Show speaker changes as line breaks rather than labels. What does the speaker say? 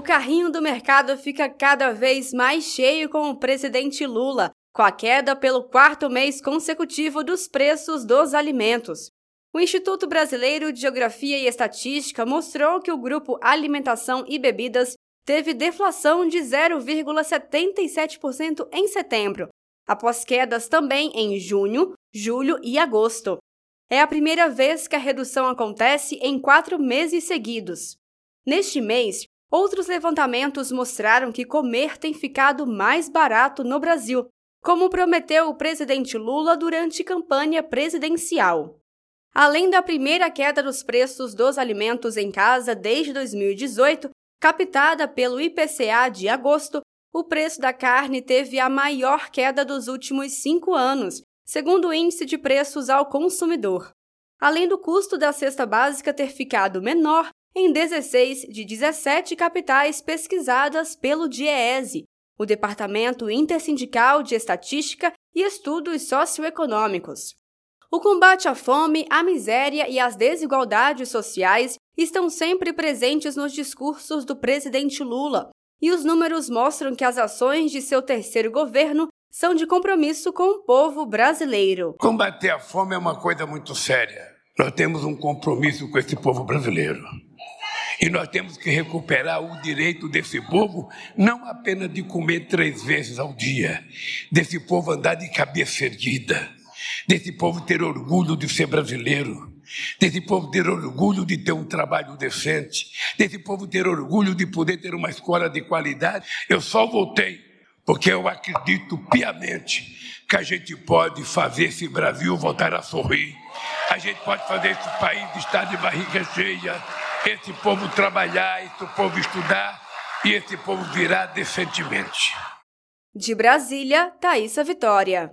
O carrinho do mercado fica cada vez mais cheio com o presidente Lula, com a queda pelo quarto mês consecutivo dos preços dos alimentos. O Instituto Brasileiro de Geografia e Estatística mostrou que o grupo Alimentação e Bebidas teve deflação de 0,77% em setembro, após quedas também em junho, julho e agosto. É a primeira vez que a redução acontece em quatro meses seguidos. Neste mês, outros levantamentos mostraram que comer tem ficado mais barato no Brasil, como prometeu o presidente Lula durante campanha presidencial. Além da primeira queda dos preços dos alimentos em casa desde 2018, captada pelo IPCA de agosto, o preço da carne teve a maior queda dos últimos cinco anos, segundo o Índice de Preços ao Consumidor. Além do custo da cesta básica ter ficado menor em 16 de 17 capitais pesquisadas pelo DIEESE, o Departamento Intersindical de Estatística e Estudos Socioeconômicos. O combate à fome, à miséria e às desigualdades sociais estão sempre presentes nos discursos do presidente Lula, e os números mostram que as ações de seu terceiro governo são de compromisso com o povo brasileiro.
Combater a fome é uma coisa muito séria. Nós temos um compromisso com esse povo brasileiro. E nós temos que recuperar o direito desse povo, não apenas de comer três vezes ao dia, desse povo andar de cabeça erguida, desse povo ter orgulho de ser brasileiro, desse povo ter orgulho de ter um trabalho decente, desse povo ter orgulho de poder ter uma escola de qualidade. Eu só voltei porque eu acredito piamente que a gente pode fazer esse Brasil voltar a sorrir. A gente pode fazer esse país estar de barriga cheia, esse povo trabalhar, esse povo estudar e esse povo virar decentemente.
De Brasília, Thaisa Vitória.